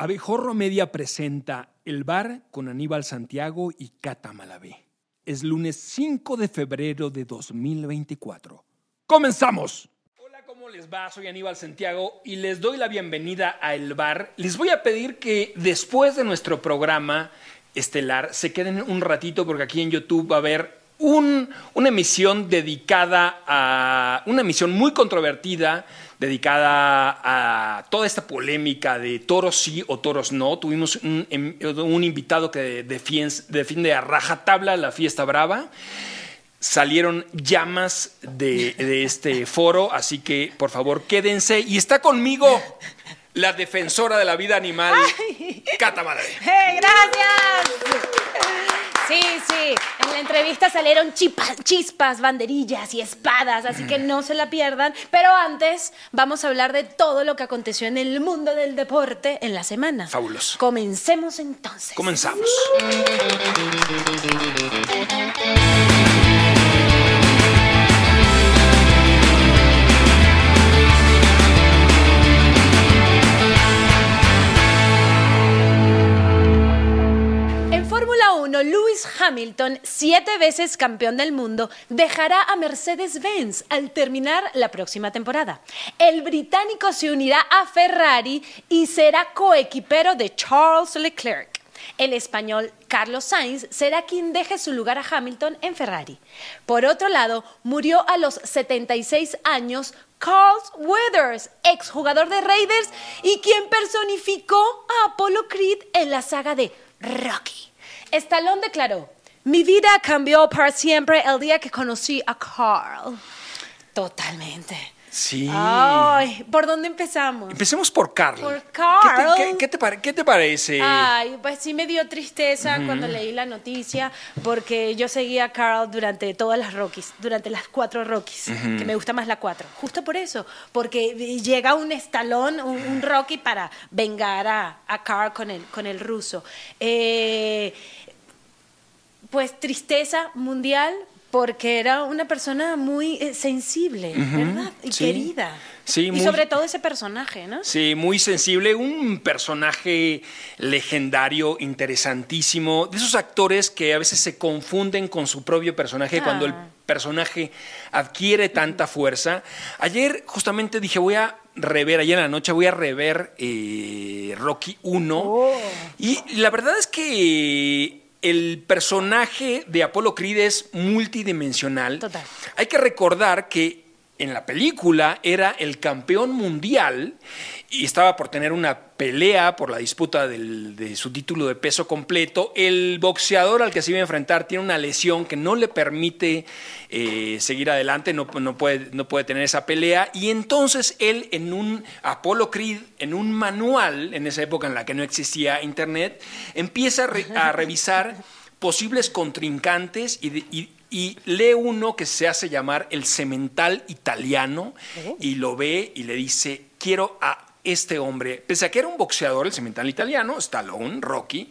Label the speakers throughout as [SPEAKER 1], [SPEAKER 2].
[SPEAKER 1] Abejorro Media presenta El Bar con Aníbal Santiago y Cata Malavé. Es lunes 5 de febrero de 2024. ¡Comenzamos! Hola, ¿cómo les va? Soy Aníbal Santiago y les doy la bienvenida a El Bar. Les voy a pedir que después de nuestro programa estelar se queden un ratito porque aquí en YouTube va a haber un- una emisión dedicada a una emisión muy controvertida dedicada a toda esta polémica de toros sí o toros no. Tuvimos un, em- un invitado que defien- defiende a rajatabla la fiesta brava. Salieron llamas de, de este foro, así que por favor quédense. Y está conmigo la defensora de la vida animal, Cata Malavé.
[SPEAKER 2] ¡Eh, gracias! Entrevista salieron chispas, banderillas y espadas, así que no se la pierdan. Pero antes vamos a hablar de todo lo que aconteció en el mundo del deporte en la semana.
[SPEAKER 1] Fabuloso.
[SPEAKER 2] Comencemos entonces.
[SPEAKER 1] Comenzamos.
[SPEAKER 2] Hamilton, siete veces campeón del mundo, dejará a Mercedes-Benz al terminar la próxima temporada. El británico se unirá a Ferrari y será coequipero de Charles Leclerc. El español Carlos Sainz será quien deje su lugar a Hamilton en Ferrari. Por otro lado, murió a los 76 años Carl Weathers, exjugador de Raiders y quien personificó a Apollo Creed en la saga de Rocky. Stallone declaró, mi vida cambió para siempre el día que conocí a Carl. Totalmente.
[SPEAKER 1] Sí.
[SPEAKER 2] Ay, ¿por dónde empezamos?
[SPEAKER 1] Empecemos por Carl.
[SPEAKER 2] Por
[SPEAKER 1] ¿Qué te-
[SPEAKER 2] Carl.
[SPEAKER 1] ¿Qué, qué te, pare- qué te parece?
[SPEAKER 2] Ay, pues sí me dio tristeza cuando leí la noticia porque yo seguía a Carl durante todas las Rockies, durante las cuatro Rockies, que me gusta más la cuatro. Justo por eso, porque llega un estalón, un, un Rocky para vengar a, a Carl con el, con el ruso. Eh, pues tristeza mundial porque era una persona muy eh, sensible, ¿verdad? Y
[SPEAKER 1] sí.
[SPEAKER 2] querida.
[SPEAKER 1] Sí,
[SPEAKER 2] y
[SPEAKER 1] muy-
[SPEAKER 2] sobre todo ese personaje, ¿no?
[SPEAKER 1] Sí, muy sensible, un personaje legendario, interesantísimo, de esos actores que a veces se confunden con su propio personaje
[SPEAKER 2] Ah.
[SPEAKER 1] cuando el personaje adquiere tanta fuerza. Ayer justamente dije, voy a rever, ayer en la noche voy a rever eh, Rocky 1
[SPEAKER 2] Oh.
[SPEAKER 1] y la verdad es que el personaje de Apolo Creed es multidimensional.
[SPEAKER 2] Total.
[SPEAKER 1] Hay que recordar que en la película era el campeón mundial y estaba por tener una pelea por la disputa del- de su título de peso completo. El boxeador al que se iba a enfrentar tiene una lesión que no le permite eh, seguir adelante, no, puede, tener esa pelea. Y entonces él en un Apollo Creed, en un manual, en esa época en la que no existía internet, empieza a, re- a revisar posibles contrincantes y- y lee uno que se hace llamar el cemental italiano y lo ve y le dice, quiero a este hombre, pese a que era un boxeador, el cemental italiano, Stallone, Rocky,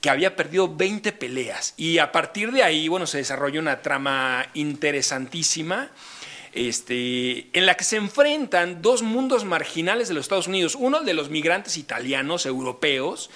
[SPEAKER 1] que había perdido 20 peleas. Y a partir de ahí, bueno, se desarrolla una trama interesantísima. Este, en la que se enfrentan dos mundos marginales de los Estados Unidos. Uno, el de los migrantes italianos, europeos,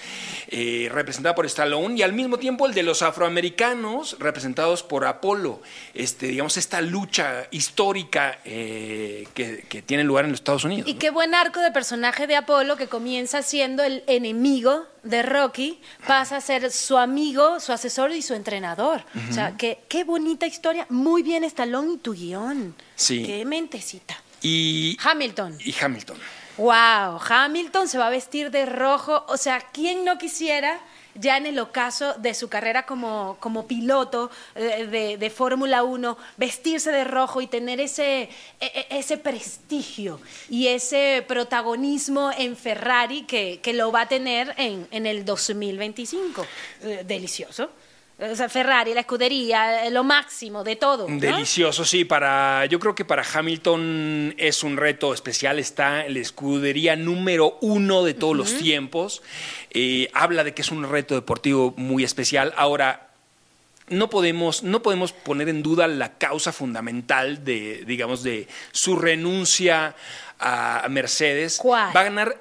[SPEAKER 1] eh, representado por Stallone, y al mismo tiempo el de los afroamericanos, representados por Apolo. Este, digamos, esta lucha histórica eh, que, que tiene lugar en los Estados Unidos.
[SPEAKER 2] Y
[SPEAKER 1] ¿no?
[SPEAKER 2] qué buen arco de personaje de Apolo que comienza siendo el enemigo de Rocky, pasa a ser su amigo, su asesor y su entrenador. O sea, qué, qué bonita historia. Muy bien, Stallone y tu guion.
[SPEAKER 1] Sí.
[SPEAKER 2] Qué mentecita.
[SPEAKER 1] Y,
[SPEAKER 2] Hamilton.
[SPEAKER 1] y Hamilton.
[SPEAKER 2] Wow, Hamilton se va a vestir de rojo. O sea, ¿quién no quisiera ya en el ocaso de su carrera como, como piloto eh, de, de Fórmula 1, vestirse de rojo y tener ese, e- e- ese prestigio y ese protagonismo en Ferrari que, que lo va a tener en, en el 2025? Eh, delicioso. O sea, Ferrari, la escudería, eh, lo máximo de todo. ¿no?
[SPEAKER 1] Delicioso, sí. Para, yo creo que para Hamilton es un reto especial. Está en la escudería número uno de todos los tiempos. Eh, habla de que es un reto deportivo muy especial. Ahora, no podemos, no podemos poner en duda la causa fundamental de, digamos, de su renuncia a Mercedes.
[SPEAKER 2] ¿Cuál?
[SPEAKER 1] Va a ganar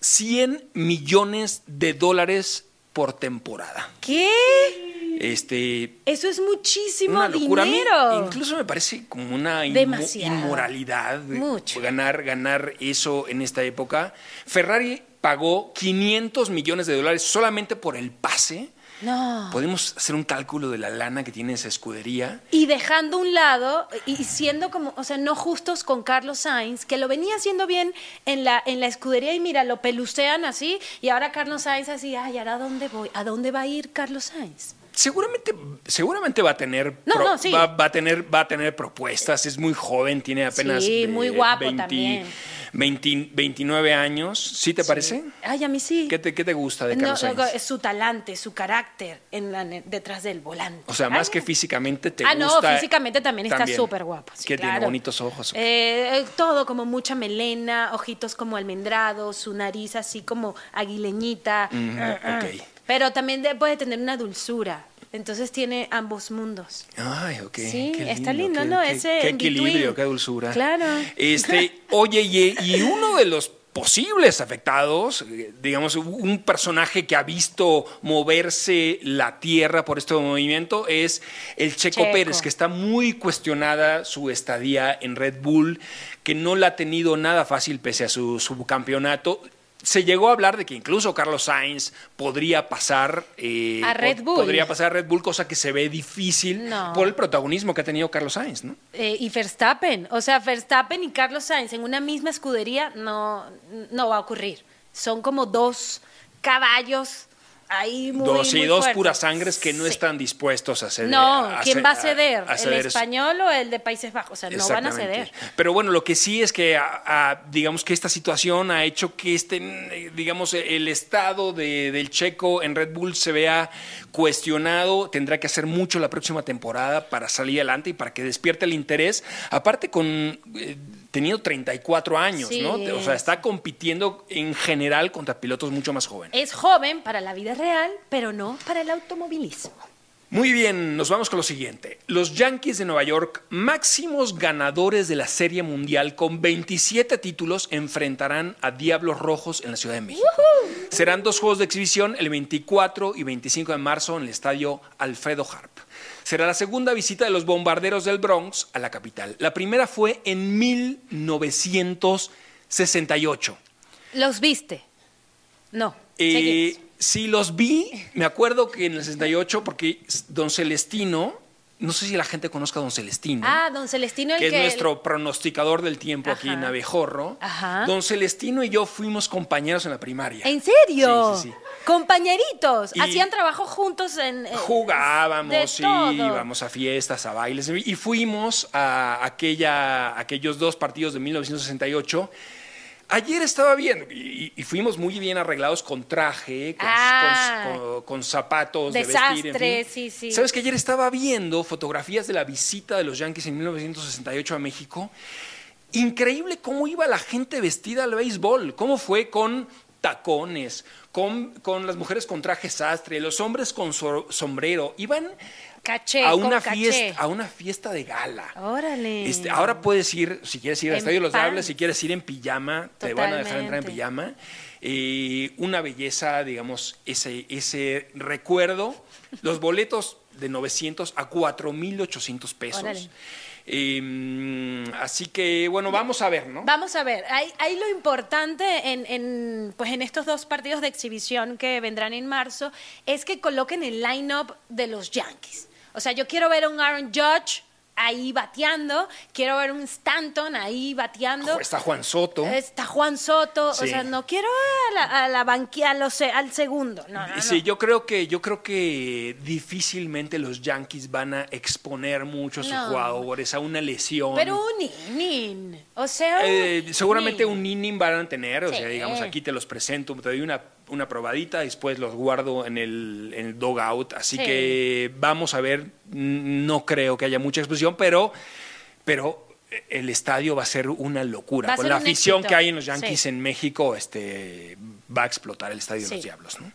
[SPEAKER 1] 100 millones de dólares por temporada.
[SPEAKER 2] ¿Qué?
[SPEAKER 1] Este,
[SPEAKER 2] Eso es muchísimo
[SPEAKER 1] una locura. A mí
[SPEAKER 2] dinero.
[SPEAKER 1] incluso me parece como una
[SPEAKER 2] Demasiado.
[SPEAKER 1] inmoralidad
[SPEAKER 2] Mucho.
[SPEAKER 1] ganar ganar eso en esta época. Ferrari pagó 500 millones de dólares solamente por el pase.
[SPEAKER 2] No.
[SPEAKER 1] Podemos hacer un cálculo de la lana que tiene esa escudería.
[SPEAKER 2] Y dejando un lado y siendo como, o sea, no justos con Carlos Sainz, que lo venía haciendo bien en la, en la escudería y mira, lo pelucean así y ahora Carlos Sainz así, ay, ¿ahora dónde voy? ¿A dónde va a ir Carlos Sainz?
[SPEAKER 1] Seguramente, seguramente va a tener
[SPEAKER 2] No, no, sí.
[SPEAKER 1] va, va a tener va a tener propuestas. Es muy joven, tiene apenas
[SPEAKER 2] Sí, muy guapo también.
[SPEAKER 1] 20 29 años. ¿Sí te parece?
[SPEAKER 2] Ay, a mí sí.
[SPEAKER 1] ¿Qué te, qué te gusta de
[SPEAKER 2] No,
[SPEAKER 1] Carlos Sainz?
[SPEAKER 2] es su talante, su carácter en la, detrás del volante.
[SPEAKER 1] O sea, más que físicamente te
[SPEAKER 2] ah, no,
[SPEAKER 1] gusta.
[SPEAKER 2] físicamente también está súper guapo. sí,
[SPEAKER 1] que tiene bonitos ojos.
[SPEAKER 2] Eh, eh, todo como mucha melena, ojitos como almendrados, su nariz así como aguileñita. Ah, ah.
[SPEAKER 1] ok.
[SPEAKER 2] Pero también de- puede tener una dulzura. Entonces tiene ambos mundos.
[SPEAKER 1] Ay, ok.
[SPEAKER 2] Sí, está lindo,
[SPEAKER 1] qué-
[SPEAKER 2] ¿no?
[SPEAKER 1] Qué,
[SPEAKER 2] Ese
[SPEAKER 1] qué equilibrio,
[SPEAKER 2] between.
[SPEAKER 1] qué dulzura.
[SPEAKER 2] Claro.
[SPEAKER 1] Este, oye, y, y uno de los posibles afectados, digamos, un personaje que ha visto moverse la tierra por este movimiento es el Checo,
[SPEAKER 2] Checo.
[SPEAKER 1] Pérez, que está muy cuestionada su estadía en Red Bull, que no la ha tenido nada fácil pese a su subcampeonato. Se llegó a hablar de que incluso Carlos Sainz podría pasar eh,
[SPEAKER 2] A Red Bull.
[SPEAKER 1] podría pasar a Red Bull, cosa que se ve difícil
[SPEAKER 2] No.
[SPEAKER 1] por el protagonismo que ha tenido Carlos Sainz, ¿no?
[SPEAKER 2] Eh, y Verstappen, o sea, Verstappen y Carlos Sainz en una misma escudería no, no va a ocurrir. Son como dos caballos ahí muy
[SPEAKER 1] dos,
[SPEAKER 2] muy
[SPEAKER 1] dos puras sangres que no
[SPEAKER 2] Sí.
[SPEAKER 1] están dispuestos a ceder.
[SPEAKER 2] No,
[SPEAKER 1] a
[SPEAKER 2] ¿quién va a ceder?
[SPEAKER 1] a
[SPEAKER 2] ¿El
[SPEAKER 1] ceder
[SPEAKER 2] español o el de Países Bajos? O sea, no van a ceder.
[SPEAKER 1] Pero bueno, lo que sí es que, digamos que esta situación ha hecho que este, digamos, el estado de- del checo en Red Bull se vea cuestionado. Tendrá que hacer mucho la próxima temporada para salir adelante y para que despierte el interés. Aparte, con eh, teniendo 34 años,
[SPEAKER 2] Sí.
[SPEAKER 1] ¿no? O sea, está compitiendo en general contra pilotos mucho más jóvenes.
[SPEAKER 2] Es joven para la vida real, pero no para el automovilismo.
[SPEAKER 1] Muy bien, nos vamos con lo siguiente. Los Yankees de Nueva York, máximos ganadores de la Serie Mundial con 27 títulos, enfrentarán a Diablos Rojos en la Ciudad de México. Serán dos juegos de exhibición el 24 y 25 de marzo en el estadio Alfredo Harp. Será la segunda visita de los bombarderos del Bronx a la capital. La primera fue en 1968.
[SPEAKER 2] ¿Los viste? No.
[SPEAKER 1] Eh, sí, los vi. Me acuerdo que en el 68, porque Don Celestino, no sé si la gente conozca a Don Celestino.
[SPEAKER 2] Ah, don Celestino, el
[SPEAKER 1] que
[SPEAKER 2] que...
[SPEAKER 1] es nuestro pronosticador del tiempo aquí en. Abejorro.
[SPEAKER 2] Ajá.
[SPEAKER 1] Don Celestino y yo fuimos compañeros en la primaria.
[SPEAKER 2] ¿En serio?
[SPEAKER 1] Sí, sí, sí.
[SPEAKER 2] Compañeritos.
[SPEAKER 1] Y-
[SPEAKER 2] Hacían trabajo juntos en...
[SPEAKER 1] Jugábamos, sí,
[SPEAKER 2] todo.
[SPEAKER 1] íbamos a fiestas, a bailes, y fuimos a aquella, aquellos dos partidos de 1968. Ayer estaba viendo, y, y fuimos muy bien arreglados con traje, con,
[SPEAKER 2] Ah.
[SPEAKER 1] con- con- con zapatos de vestir. en fin.
[SPEAKER 2] sí, sí.
[SPEAKER 1] ¿Sabes que ayer estaba viendo fotografías de la visita de los Yankees en 1968 a México? Increíble cómo iba la gente vestida al béisbol, cómo fue con tacones, con, con las mujeres con traje sastre, los hombres con so- sombrero, iban
[SPEAKER 2] Caché,
[SPEAKER 1] a
[SPEAKER 2] con
[SPEAKER 1] una
[SPEAKER 2] caché.
[SPEAKER 1] fiesta, a una fiesta de gala.
[SPEAKER 2] Órale.
[SPEAKER 1] Este, ahora puedes ir, si quieres ir al
[SPEAKER 2] En
[SPEAKER 1] Estadio de los. Diablos, si quieres ir en pijama, te van a dejar entrar en pijama. Eh, una belleza, digamos, ese, ese recuerdo. Los boletos de 900 a 4,800 pesos.
[SPEAKER 2] Órale.
[SPEAKER 1] Eh, así que, bueno, vamos a ver, ¿no?
[SPEAKER 2] Vamos a ver, hay, hay lo importante en, en, pues en estos dos partidos de exhibición que vendrán en marzo, es que coloquen el line-up de los Yankees. O sea, yo quiero ver a un Aaron Judge ahí bateando, quiero ver un Stanton ahí bateando.
[SPEAKER 1] Está Juan Soto.
[SPEAKER 2] Está Juan Soto,
[SPEAKER 1] Sí.
[SPEAKER 2] o sea, no quiero a la, a la banqui- a los- al segundo. No, no, no.
[SPEAKER 1] Sí, yo creo que yo creo que difícilmente los Yankees van a exponer mucho a sus
[SPEAKER 2] No.
[SPEAKER 1] jugadores a una lesión.
[SPEAKER 2] Pero un inning, o sea, un
[SPEAKER 1] Eh, seguramente
[SPEAKER 2] inning.
[SPEAKER 1] un inning van a tener, o sea, digamos, aquí te los presento, te doy una, una probadita, después los guardo en el, en el dogout, así
[SPEAKER 2] Sí.
[SPEAKER 1] que vamos a ver, no creo que haya mucha exposición, pero, pero el estadio va a ser una locura. Con la afición
[SPEAKER 2] éxito.
[SPEAKER 1] que hay en los Yankees
[SPEAKER 2] Sí.
[SPEAKER 1] en México, este, va a explotar el estadio de los Diablos, ¿no?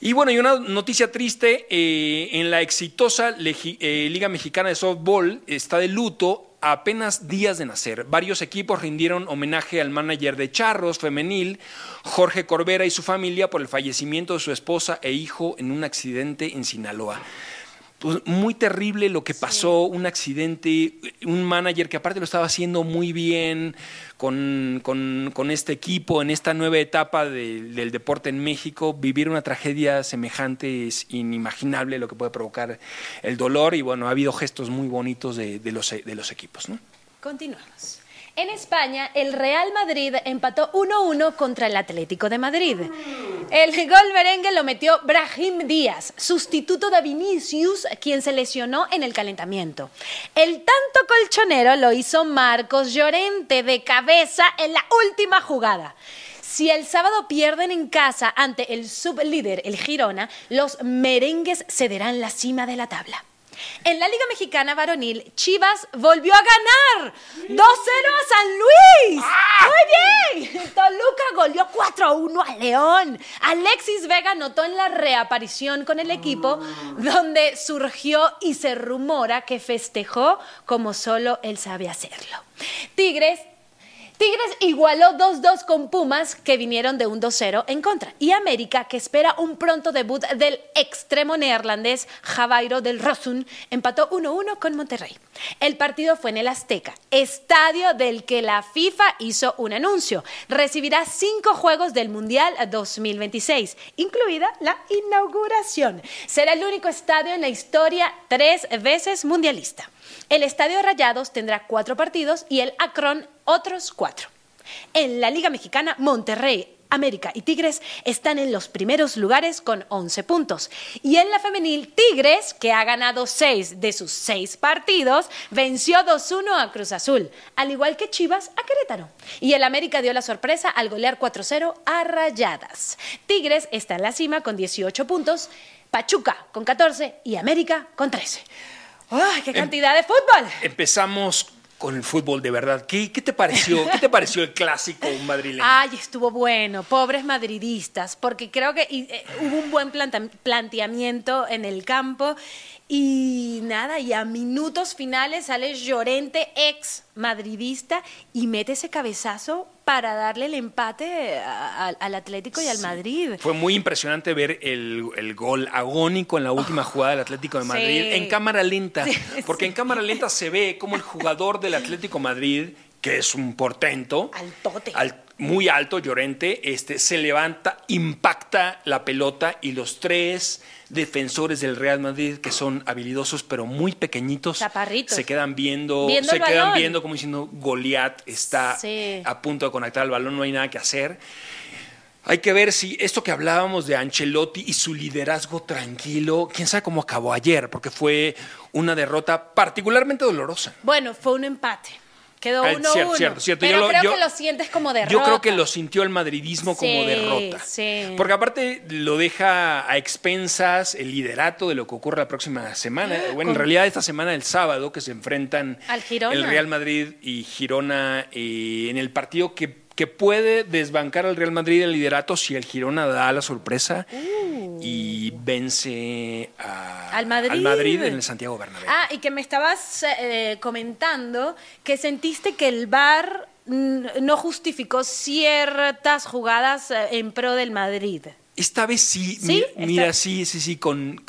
[SPEAKER 1] Y bueno, y una noticia triste, eh, en la exitosa eh, Liga Mexicana de Softball está de luto a apenas días de nacer. Varios equipos rindieron homenaje al manager de Charros femenil, Jorge Corbera y su familia por el fallecimiento de su esposa e hijo en un accidente en Sinaloa pues, muy terrible lo que pasó, un accidente, un manager que aparte lo estaba haciendo muy bien con, con, este equipo en esta nueva etapa del deporte en México, vivir una tragedia semejante es inimaginable lo que puede provocar el dolor y bueno, ha habido gestos muy bonitos de, de los, de los equipos. ¿no?
[SPEAKER 2] Continuamos. En España, el Real Madrid empató 1-1 contra el Atlético de Madrid. El gol merengue lo metió Brahim Díaz, sustituto de Vinicius, quien se lesionó en el calentamiento. El tanto colchonero lo hizo Marcos Llorente de cabeza en la última jugada. Si el sábado pierden en casa ante el sublíder, el Girona, los merengues cederán la cima de la tabla. En la Liga Mexicana Varonil, Chivas volvió a ganar 2-0 a San Luis. Muy bien. Toluca goleó 4-1 a León. Alexis Vega notó en la reaparición con el equipo, donde surgió y se rumora que festejó como solo él sabe hacerlo. Tigres Tigres igualó 2-2 con Pumas, que vinieron de un 2-0 en contra. Y América, que espera un pronto debut del extremo neerlandés Javairo del Rosun, empató 1-1 con Monterrey. El partido fue en el Azteca, estadio del que la FIFA hizo un anuncio. Recibirá cinco juegos del Mundial 2026, incluida la inauguración. Será el único estadio en la historia tres veces mundialista. El Estadio Rayados tendrá cuatro partidos y el Akron otros cuatro. En la Liga Mexicana, Monterrey, América y Tigres están en los primeros lugares con 11 puntos. Y en la femenil, Tigres, que ha ganado 6 de sus 6 partidos, venció 2-1 a Cruz Azul, al igual que Chivas a Querétaro. Y el América dio la sorpresa al golear 4-0 a Rayadas. Tigres está en la cima con 18 puntos, Pachuca con 14 y América con 13. ¡Ay, qué em, cantidad de fútbol!
[SPEAKER 1] Empezamos con el fútbol de verdad. ¿Qué, te pareció? ¿Qué te pareció el clásico madrileño?
[SPEAKER 2] Ay, estuvo bueno. Pobres madridistas, porque creo que eh, hubo un buen planteamiento en el campo y nada, y a minutos finales sale Llorente, ex madridista, y mete ese cabezazo para darle el empate al Atlético y al Madrid.
[SPEAKER 1] Fue muy impresionante ver el, gol agónico en la última jugada del Atlético de Madrid en cámara lenta, porque en cámara lenta se ve como el jugador del Atlético Madrid, que es un portento, al, muy alto, Llorente, este, se levanta, impacta la pelota y los tres defensores del Real Madrid que son habilidosos pero muy pequeñitos se quedan viendo, se quedan viendo como diciendo Goliat está a punto de conectar el balón, no hay nada que hacer. Hay que ver si esto que hablábamos de Ancelotti y su liderazgo tranquilo, quién sabe cómo acabó ayer, porque fue una derrota particularmente dolorosa.
[SPEAKER 2] Bueno, fue un empate. Quedó ah, uno, cierto, Cierto, cierto. Pero creo que lo sientes como derrota.
[SPEAKER 1] Yo creo que lo sintió el madridismo como derrota. Sí. Porque aparte lo deja a expensas el liderato de lo que ocurre la próxima semana. Bueno, en realidad esta semana, el sábado, que se enfrentan el Real Madrid y Girona eh, en el partido que que puede desbancar al Real Madrid el liderato si el Girona da la sorpresa y uh. vence
[SPEAKER 2] al, Madrid.
[SPEAKER 1] en el Santiago Bernabéu.
[SPEAKER 2] Ah, y que me estabas eh, comentando que sentiste que el VAR no justificó ciertas jugadas eh, en pro del Madrid.
[SPEAKER 1] Esta vez sí, mira, sí, sí, sí, con,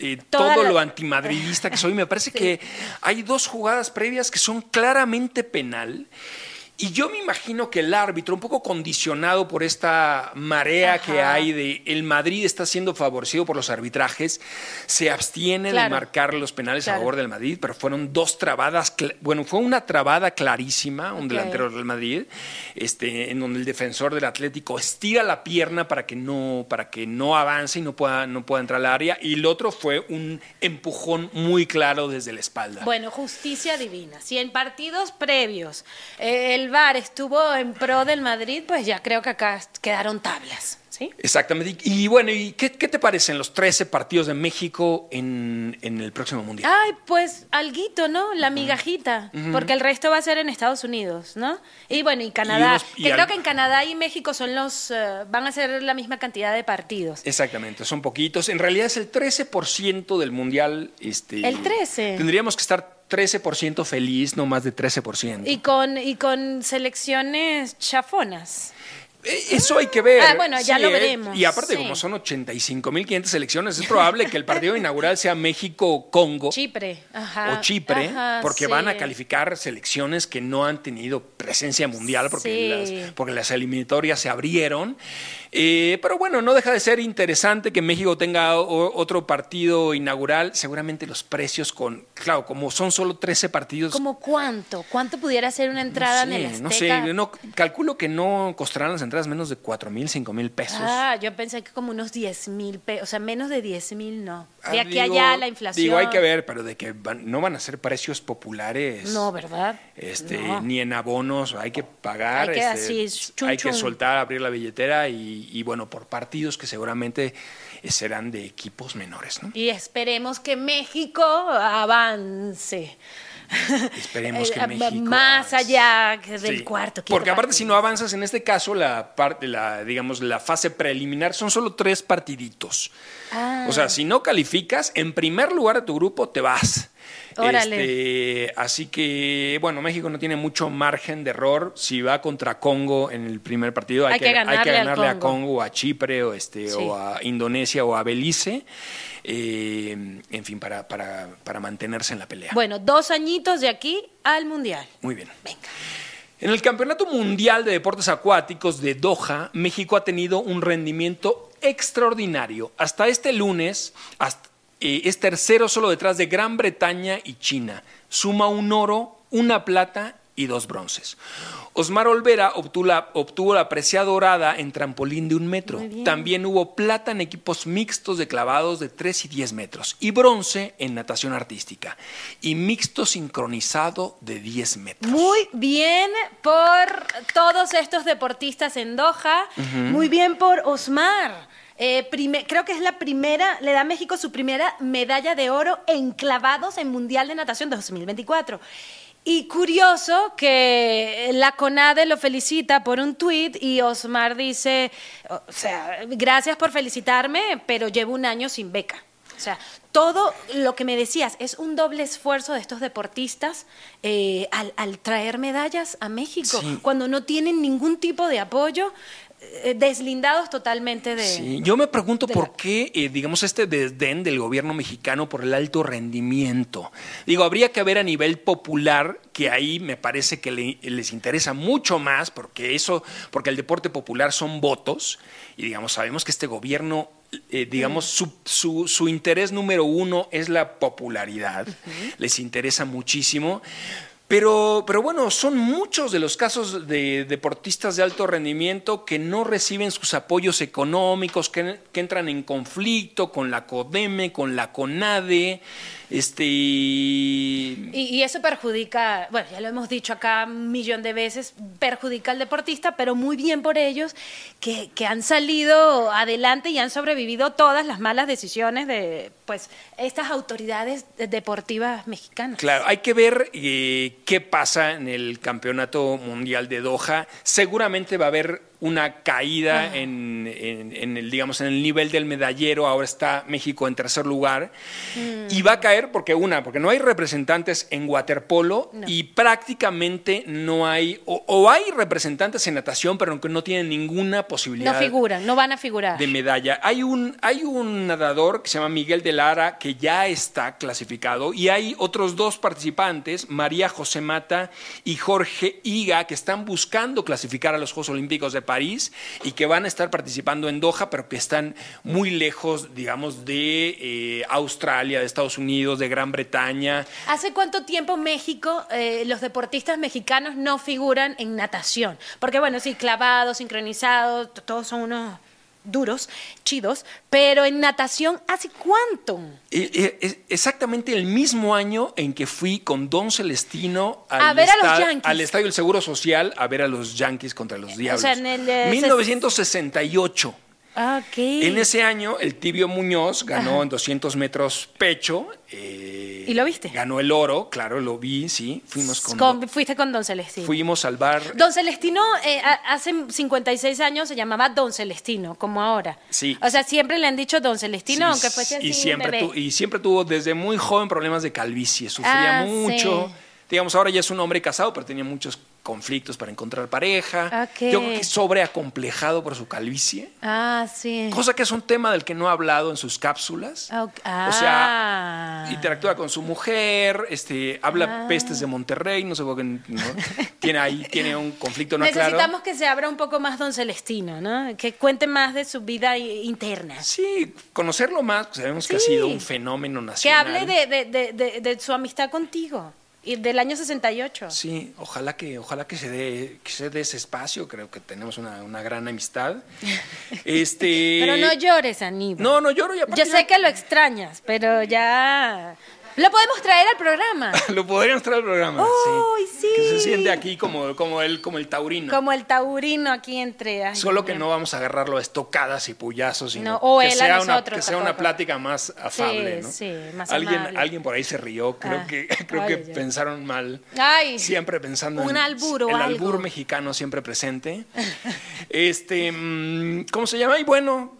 [SPEAKER 1] eh, todo lo antimadridista que soy, me parece que hay dos jugadas previas que son claramente penal y yo me imagino que el árbitro, un poco condicionado por esta marea que hay de el Madrid está siendo favorecido por los arbitrajes, se abstiene de marcar los penales a favor del Madrid, pero fueron dos trabadas, bueno, fue una trabada clarísima, un delantero del Madrid, este, en donde el defensor del Atlético estira la pierna para que no, para que no avance y no pueda, no pueda entrar al área, y el otro fue un empujón muy claro desde la espalda.
[SPEAKER 2] Bueno, justicia divina. Si en partidos previos eh, el VAR estuvo en pro del Madrid, pues ya creo que acá quedaron tablas. ¿Sí?
[SPEAKER 1] Exactamente. Y bueno, ¿y qué, te parecen los 13 partidos de México en, el próximo Mundial?
[SPEAKER 2] Ay, pues alguito, ¿no? La migajita, porque el resto va a ser en Estados Unidos, ¿no? Y bueno, y Canadá, que creo que en Canadá y México son los, eh, van a ser la misma cantidad de partidos.
[SPEAKER 1] Exactamente, son poquitos. En realidad es el 13% del Mundial. Este,
[SPEAKER 2] el 13.
[SPEAKER 1] Tendríamos que estar 13% feliz, no más de 13%.
[SPEAKER 2] Y con, y con selecciones chafonas.
[SPEAKER 1] Eh, Eso hay que ver.
[SPEAKER 2] Ah, bueno, ya lo
[SPEAKER 1] ¿eh?
[SPEAKER 2] veremos,
[SPEAKER 1] Y aparte,
[SPEAKER 2] sí.
[SPEAKER 1] como son 85.500 selecciones, es probable que el partido inaugural sea México-Congo
[SPEAKER 2] Chipre, ajá.
[SPEAKER 1] o Chipre,
[SPEAKER 2] Ajá,
[SPEAKER 1] porque
[SPEAKER 2] sí.
[SPEAKER 1] van a calificar selecciones que no han tenido presencia mundial, porque, las, porque las eliminatorias se abrieron. Eh, pero bueno, no deja de ser interesante que México tenga o- otro partido inaugural. Seguramente los precios con, claro, como son solo 13 partidos.
[SPEAKER 2] ¿Cómo cuánto? ¿Cuánto pudiera ser una entrada en el Azteca?
[SPEAKER 1] no sé, no, calculo que no costarán las entradas menos de 4 mil, 5 mil pesos.
[SPEAKER 2] Ah, yo pensé que como unos 10 mil pesos, o sea, menos de 10 mil no. De
[SPEAKER 1] Ah,
[SPEAKER 2] aquí
[SPEAKER 1] digo-
[SPEAKER 2] a allá la inflación.
[SPEAKER 1] Digo, hay que ver, pero de que van- no van a ser precios populares.
[SPEAKER 2] No, ¿verdad?
[SPEAKER 1] Este,
[SPEAKER 2] No.
[SPEAKER 1] ni en abonos, hay que pagar,
[SPEAKER 2] Hay que
[SPEAKER 1] este,
[SPEAKER 2] así, chun,
[SPEAKER 1] hay que soltar, abrir la billetera y, y, bueno, por partidos que seguramente eh, serán de equipos menores, ¿no?
[SPEAKER 2] Y esperemos que México avance.
[SPEAKER 1] Esperemos que
[SPEAKER 2] Eh,
[SPEAKER 1] México
[SPEAKER 2] Más allá del
[SPEAKER 1] Sí,
[SPEAKER 2] cuarto.
[SPEAKER 1] Porque aparte,
[SPEAKER 2] partido.
[SPEAKER 1] si no avanzas en este caso, la parte, la, digamos, la fase preliminar son solo tres partiditos.
[SPEAKER 2] Ah.
[SPEAKER 1] O sea, si no calificas, en primer lugar de tu grupo te vas.
[SPEAKER 2] Órale.
[SPEAKER 1] Este, así que, bueno, México no tiene mucho margen de error. Si va contra Congo en el primer partido, hay,
[SPEAKER 2] Hay que ganarle
[SPEAKER 1] hay que a
[SPEAKER 2] Congo.
[SPEAKER 1] Congo, o a Chipre, o, este,
[SPEAKER 2] Sí.
[SPEAKER 1] o a Indonesia, o a Belice. eh, en fin, para, para, para mantenerse en la pelea.
[SPEAKER 2] Bueno, dos añitos de aquí al Mundial.
[SPEAKER 1] Muy bien.
[SPEAKER 2] Venga.
[SPEAKER 1] En el Campeonato Mundial de Deportes Acuáticos de Doha, México ha tenido un rendimiento extraordinario. Hasta este lunes hasta- eh, es tercero solo detrás de Gran Bretaña y China. Suma un oro, una plata y dos bronces. Osmar Olvera obtuvo la, obtuvo la presea dorada en trampolín de un metro. También hubo plata en equipos mixtos de clavados de 3 y 10 metros. Y bronce en natación artística. Y mixto sincronizado de 10 metros.
[SPEAKER 2] Muy bien por todos estos deportistas en Doha. Muy bien por Osmar. Eh, prime- creo que es la primera, le da a México su primera medalla de oro en clavados en Mundial de Natación de 2024. Y curioso que la CONADE lo felicita por un tuit y Osmar dice, o sea, gracias por felicitarme, pero llevo un año sin beca. O sea, todo lo que me decías es un doble esfuerzo de estos deportistas eh, al, al traer medallas a México,
[SPEAKER 1] Sí.
[SPEAKER 2] cuando no tienen ningún tipo de apoyo, deslindados totalmente de...
[SPEAKER 1] Sí, yo me pregunto por
[SPEAKER 2] la-
[SPEAKER 1] qué, eh, digamos, este desdén del gobierno mexicano por el alto rendimiento. Digo, habría que ver a nivel popular, que ahí me parece que le- les interesa mucho más, porque eso, porque el deporte popular son votos, y digamos, sabemos que este gobierno, eh, digamos, su, su- su interés número uno es la popularidad, les interesa muchísimo. Pero, pero bueno, son muchos de los casos de deportistas de alto rendimiento que no reciben sus apoyos económicos, que, que entran en conflicto con la CODEME, con la CONADE, este
[SPEAKER 2] Y, y eso perjudica, bueno, ya lo hemos dicho acá un millón de veces, perjudica al deportista, pero muy bien por ellos que, que han salido adelante y han sobrevivido todas las malas decisiones de pues estas autoridades deportivas mexicanas.
[SPEAKER 1] Claro, hay que ver eh, qué pasa en el Campeonato Mundial de Doha. Seguramente va a haber una caída en, en- en el, digamos, en el nivel del medallero. Ahora está México en tercer lugar. Y va a caer porque, una, porque no hay representantes en waterpolo
[SPEAKER 2] No.
[SPEAKER 1] y prácticamente no hay, o, o hay representantes en natación, pero que no tienen ninguna posibilidad
[SPEAKER 2] No figuran, no van a figurar.
[SPEAKER 1] de medalla. Hay un, hay un nadador que se llama Miguel de Lara que ya está clasificado y hay otros dos participantes, María José Mata y Jorge Higa, que están buscando clasificar a los Juegos Olímpicos de París y que van a estar participando en Doha, pero que están muy lejos, digamos, de eh, Australia, de Estados Unidos, de Gran Bretaña.
[SPEAKER 2] ¿Hace cuánto tiempo México, eh, los deportistas mexicanos no figuran en natación? Porque bueno, sí, clavados, sincronizados, todos son unos duros, chidos, pero en natación, ¿hace cuánto?
[SPEAKER 1] Eh, eh, es exactamente el mismo año en que fui con Don Celestino al,
[SPEAKER 2] A ver a los
[SPEAKER 1] esta-
[SPEAKER 2] Yankees.
[SPEAKER 1] al Estadio del Seguro Social a ver a los Yankees contra los Diablos.
[SPEAKER 2] sea, en el, eh,
[SPEAKER 1] 1968.
[SPEAKER 2] Ah, ok.
[SPEAKER 1] En ese año, el Tibio Muñoz ganó en 200 metros pecho. eh,
[SPEAKER 2] ¿Y lo viste?
[SPEAKER 1] Ganó el oro, claro, lo vi, sí. Fuimos con.
[SPEAKER 2] Con- fuiste con Don Celestino.
[SPEAKER 1] Fuimos al bar.
[SPEAKER 2] Don Celestino eh, hace 56 años se llamaba Don Celestino, como ahora.
[SPEAKER 1] Sí.
[SPEAKER 2] O sea, siempre le han dicho Don Celestino,
[SPEAKER 1] Sí,
[SPEAKER 2] aunque fuese así
[SPEAKER 1] y siempre,
[SPEAKER 2] bebé.
[SPEAKER 1] tu- y siempre tuvo desde muy joven problemas de calvicie, sufría
[SPEAKER 2] Ah,
[SPEAKER 1] mucho.
[SPEAKER 2] sí.
[SPEAKER 1] Digamos, ahora ya es un hombre casado, pero tenía muchos conflictos para encontrar pareja. Yo creo que sobreacomplejado por su calvicie.
[SPEAKER 2] Ah, sí.
[SPEAKER 1] Cosa que es un tema del que no ha hablado en sus cápsulas.
[SPEAKER 2] Ok.
[SPEAKER 1] O
[SPEAKER 2] Ah.
[SPEAKER 1] sea, interactúa con su mujer, este, habla
[SPEAKER 2] Ah.
[SPEAKER 1] pestes de Monterrey, no sé por qué, ¿no? tiene ahí, tiene un conflicto no.
[SPEAKER 2] Necesitamos que se abra un poco más Don Celestino, ¿no? Que cuente más de su vida interna.
[SPEAKER 1] Sí, conocerlo más, pues sabemos que ha sido un fenómeno
[SPEAKER 2] Que
[SPEAKER 1] nacional.
[SPEAKER 2] hable de, de- de- de- de su amistad contigo. Y del año 68.
[SPEAKER 1] Sí, ojalá que, ojalá que se dé, que se dé ese espacio, creo que tenemos una, una gran amistad. Este.
[SPEAKER 2] Pero no llores, Aníbal.
[SPEAKER 1] No, no lloro y aparte
[SPEAKER 2] Yo sé
[SPEAKER 1] ya-
[SPEAKER 2] que lo extrañas, pero ya... Lo podemos traer al programa.
[SPEAKER 1] Lo podríamos traer al programa.
[SPEAKER 2] ¡Uy, sí!
[SPEAKER 1] Que se siente aquí como, como, el, como el taurino.
[SPEAKER 2] Como el taurino aquí entre... ay,
[SPEAKER 1] Solo que no vamos a agarrarlo a estocadas y puyazos, sino
[SPEAKER 2] No, o
[SPEAKER 1] que,
[SPEAKER 2] él a
[SPEAKER 1] sea una, que sea una plática más afable. ¿no?
[SPEAKER 2] sí, más
[SPEAKER 1] alguien,
[SPEAKER 2] amable.
[SPEAKER 1] alguien por ahí se rió, creo
[SPEAKER 2] Ah,
[SPEAKER 1] que, creo
[SPEAKER 2] ay,
[SPEAKER 1] que pensaron mal.
[SPEAKER 2] Ay,
[SPEAKER 1] Siempre pensando
[SPEAKER 2] un
[SPEAKER 1] en
[SPEAKER 2] albur o
[SPEAKER 1] el
[SPEAKER 2] algo.
[SPEAKER 1] albur mexicano siempre presente. este, mm, ¿cómo se llama? Y bueno,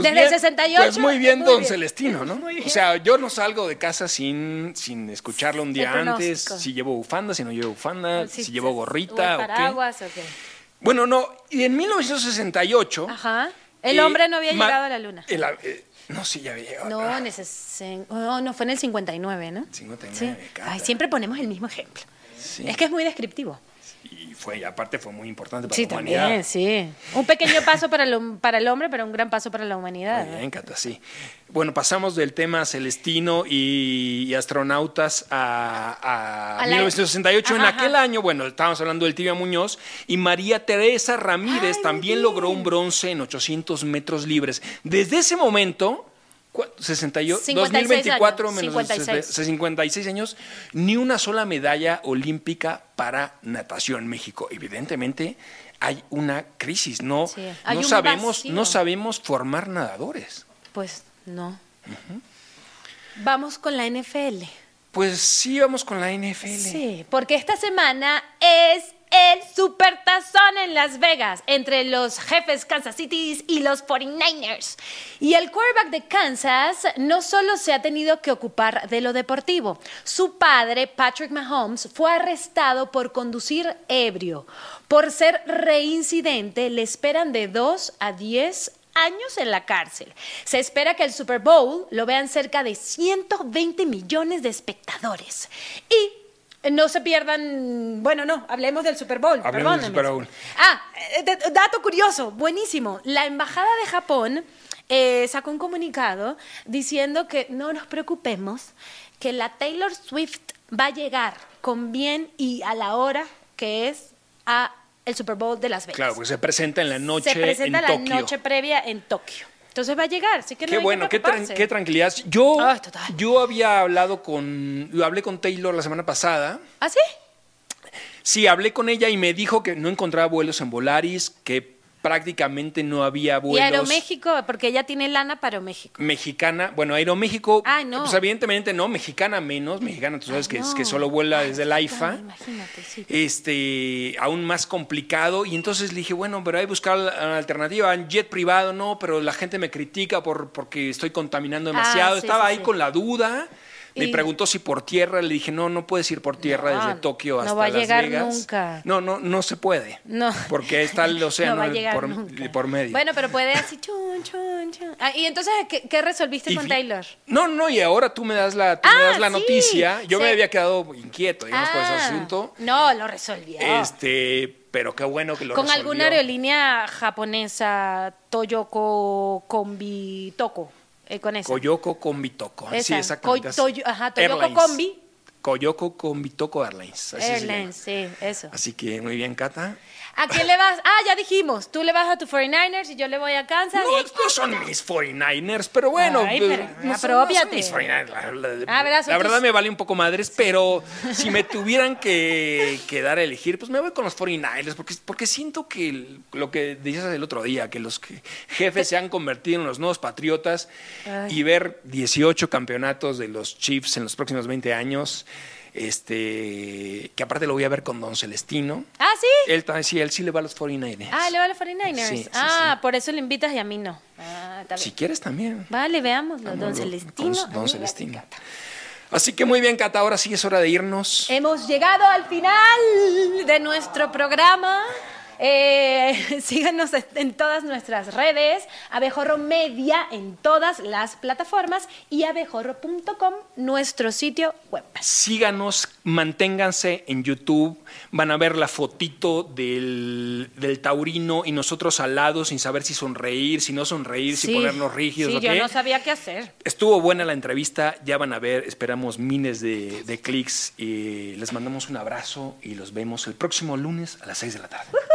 [SPEAKER 1] pues
[SPEAKER 2] Desde
[SPEAKER 1] bien,
[SPEAKER 2] el 68,
[SPEAKER 1] Pues muy bien,
[SPEAKER 2] muy
[SPEAKER 1] don
[SPEAKER 2] bien.
[SPEAKER 1] Celestino, ¿no?
[SPEAKER 2] Muy bien.
[SPEAKER 1] O sea, yo no salgo de casa sin, sin escucharlo un día
[SPEAKER 2] El
[SPEAKER 1] antes,
[SPEAKER 2] pronóstico.
[SPEAKER 1] si llevo bufanda, si no llevo bufanda, si, llevo
[SPEAKER 2] o
[SPEAKER 1] gorrita
[SPEAKER 2] el
[SPEAKER 1] o qué.
[SPEAKER 2] paraguas o qué.
[SPEAKER 1] Bueno, no, y en 1968...
[SPEAKER 2] Ajá. El
[SPEAKER 1] eh,
[SPEAKER 2] hombre no había llegado a la luna.
[SPEAKER 1] el eh, no, sí, ya había llegado.
[SPEAKER 2] No,
[SPEAKER 1] Ah,
[SPEAKER 2] en ese oh, no, fue en el 59, ¿no?
[SPEAKER 1] 59,
[SPEAKER 2] Sí. Ay, siempre ponemos el mismo ejemplo.
[SPEAKER 1] Sí.
[SPEAKER 2] Es que es muy descriptivo.
[SPEAKER 1] Y fue, aparte fue muy importante para
[SPEAKER 2] Sí,
[SPEAKER 1] la humanidad.
[SPEAKER 2] también, sí. Un pequeño paso para el, para el hombre, pero un gran paso para la humanidad.
[SPEAKER 1] Muy bien, Cata, sí. Bueno, pasamos del tema celestino y, y astronautas a, a
[SPEAKER 2] A la-
[SPEAKER 1] 1968. en aquel
[SPEAKER 2] ajá.
[SPEAKER 1] año, bueno, estábamos hablando del Tibia Muñoz y María Teresa Ramírez
[SPEAKER 2] Ay,
[SPEAKER 1] también
[SPEAKER 2] bien.
[SPEAKER 1] logró un bronce en 800 metros libres. Desde ese momento, 68,
[SPEAKER 2] 56
[SPEAKER 1] 2024
[SPEAKER 2] años,
[SPEAKER 1] menos
[SPEAKER 2] 56.
[SPEAKER 1] 56 años, ni una sola medalla olímpica para natación México. Evidentemente hay una crisis, no,
[SPEAKER 2] Sí,
[SPEAKER 1] no sabemos,
[SPEAKER 2] vacío.
[SPEAKER 1] no sabemos formar nadadores.
[SPEAKER 2] Pues no. Vamos con la NFL.
[SPEAKER 1] Pues sí, vamos con la NFL.
[SPEAKER 2] Sí, porque esta semana es el supertazón en Las Vegas entre los jefes Kansas City y los 49ers. Y el quarterback de Kansas no solo se ha tenido que ocupar de lo deportivo, su padre, Patrick Mahomes, fue arrestado por conducir ebrio. Por ser reincidente, le esperan de 2 a 10 años en la cárcel. Se espera que el Super Bowl lo vean cerca de 120 millones de espectadores. Y no se pierdan, bueno, no, hablemos del Super Bowl.
[SPEAKER 1] Hablemos del. Super Bowl.
[SPEAKER 2] Ah, eh, dato curioso, buenísimo. La Embajada de Japón eh, sacó un comunicado diciendo que no nos preocupemos, que la Taylor Swift va a llegar con bien y a la hora que es a el Super Bowl de Las Vegas.
[SPEAKER 1] Claro, porque se presenta en la noche
[SPEAKER 2] se presenta
[SPEAKER 1] en
[SPEAKER 2] la
[SPEAKER 1] Tokio.
[SPEAKER 2] noche previa en Tokio. Entonces va a llegar, así que no
[SPEAKER 1] Qué
[SPEAKER 2] hay
[SPEAKER 1] bueno,
[SPEAKER 2] que
[SPEAKER 1] qué, tran- qué tranquilidad. Yo,
[SPEAKER 2] Ay, total.
[SPEAKER 1] yo había hablado con, yo hablé con Taylor la semana pasada.
[SPEAKER 2] ¿Ah, sí?
[SPEAKER 1] Sí, hablé con ella y me dijo que no encontraba vuelos en Volaris, que prácticamente no había
[SPEAKER 2] Y
[SPEAKER 1] vuelos.
[SPEAKER 2] Aeroméxico, porque ella tiene lana para Aeroméxico.
[SPEAKER 1] Mexicana, bueno, Aeroméxico,
[SPEAKER 2] Ay, no.
[SPEAKER 1] pues evidentemente no, mexicana menos, mexicana tú sabes que, es-
[SPEAKER 2] no.
[SPEAKER 1] que solo vuela desde el AIFA.
[SPEAKER 2] Imagínate, sí.
[SPEAKER 1] este, aún más complicado. Y entonces le dije, bueno, pero hay que buscar una alternativa. Jet privado no, pero la gente me critica por, porque estoy contaminando demasiado.
[SPEAKER 2] Ah, sí,
[SPEAKER 1] Estaba
[SPEAKER 2] sí,
[SPEAKER 1] ahí con la duda. Me
[SPEAKER 2] Y-
[SPEAKER 1] preguntó si por tierra. Le dije, no, no puedes ir por tierra
[SPEAKER 2] No,
[SPEAKER 1] desde Tokio
[SPEAKER 2] no
[SPEAKER 1] hasta
[SPEAKER 2] va a
[SPEAKER 1] Las
[SPEAKER 2] llegar
[SPEAKER 1] Vegas.
[SPEAKER 2] nunca.
[SPEAKER 1] No, no, no se puede.
[SPEAKER 2] No.
[SPEAKER 1] Porque está el océano
[SPEAKER 2] no va a llegar
[SPEAKER 1] por,
[SPEAKER 2] nunca.
[SPEAKER 1] por medio.
[SPEAKER 2] Bueno, pero puede así chun, chun, chun. Ah, y entonces, ¿qué, qué resolviste
[SPEAKER 1] Y
[SPEAKER 2] con Taylor?
[SPEAKER 1] No, no, y ahora tú me das la, tú me
[SPEAKER 2] Ah,
[SPEAKER 1] das la
[SPEAKER 2] sí,
[SPEAKER 1] noticia. Yo me
[SPEAKER 2] sí.
[SPEAKER 1] había quedado inquieto, digamos, por ese
[SPEAKER 2] Ah,
[SPEAKER 1] asunto.
[SPEAKER 2] No, lo resolvió.
[SPEAKER 1] Este, pero qué bueno que lo
[SPEAKER 2] con
[SPEAKER 1] resolvió.
[SPEAKER 2] alguna aerolínea japonesa, Toyoko Kombi Toko, eh, con esa.
[SPEAKER 1] Coyoco Combi Toco. Sí,
[SPEAKER 2] Esa.
[SPEAKER 1] exactamente.
[SPEAKER 2] Coi- Toyo- ajá, Toyoko
[SPEAKER 1] Airlines.
[SPEAKER 2] Combi.
[SPEAKER 1] Coyoco con Bitoco Airlines. Así
[SPEAKER 2] Airlines, sí, eso.
[SPEAKER 1] Así que muy bien, Cata.
[SPEAKER 2] ¿A quién le vas? Ah, ya dijimos. Tú le vas a tu 49ers y yo le voy a Kansas.
[SPEAKER 1] No,
[SPEAKER 2] y-
[SPEAKER 1] no son mis 49ers, pero bueno.
[SPEAKER 2] Ay,
[SPEAKER 1] pues,
[SPEAKER 2] pero
[SPEAKER 1] no son- no son
[SPEAKER 2] apropiate.
[SPEAKER 1] mis 49ers, la, la-
[SPEAKER 2] Ah,
[SPEAKER 1] la verdad me vale un poco madres, pero si me tuvieran que, que dar a elegir, pues me voy con los 49ers, porque, porque siento que lo que decías el otro día, que los jefes se han convertido en los nuevos patriotas y ver 18 campeonatos de los Chiefs en los próximos 20 años, este que aparte lo voy a ver con Don Celestino.
[SPEAKER 2] Ah, sí.
[SPEAKER 1] Él, también- sí, él sí le va a los 49ers.
[SPEAKER 2] Ah, le va a los 49ers.
[SPEAKER 1] Sí, sí,
[SPEAKER 2] ah, por eso le invitas y a mí no. Ah.
[SPEAKER 1] Si quieres también.
[SPEAKER 2] Vale, veámoslo. Don
[SPEAKER 1] Don-
[SPEAKER 2] Celestino.
[SPEAKER 1] Don- Celestino. Así que muy bien, Cata, ahora sí es hora de irnos.
[SPEAKER 2] Hemos llegado al final de nuestro programa. Eh, síganos en todas nuestras redes, Abejorro Media en todas las plataformas y abejorro.com, nuestro sitio web.
[SPEAKER 1] Síganos, manténganse en YouTube, van a ver la fotito del, del taurino y nosotros al lado sin saber si sonreír, si no sonreír, si ponernos rígidos
[SPEAKER 2] Sí, yo
[SPEAKER 1] qué.
[SPEAKER 2] no sabía qué hacer.
[SPEAKER 1] Estuvo buena la entrevista, ya van a ver, esperamos miles de, de clics y les mandamos un abrazo y los vemos el próximo lunes a las 6 de la tarde.
[SPEAKER 2] Recuerda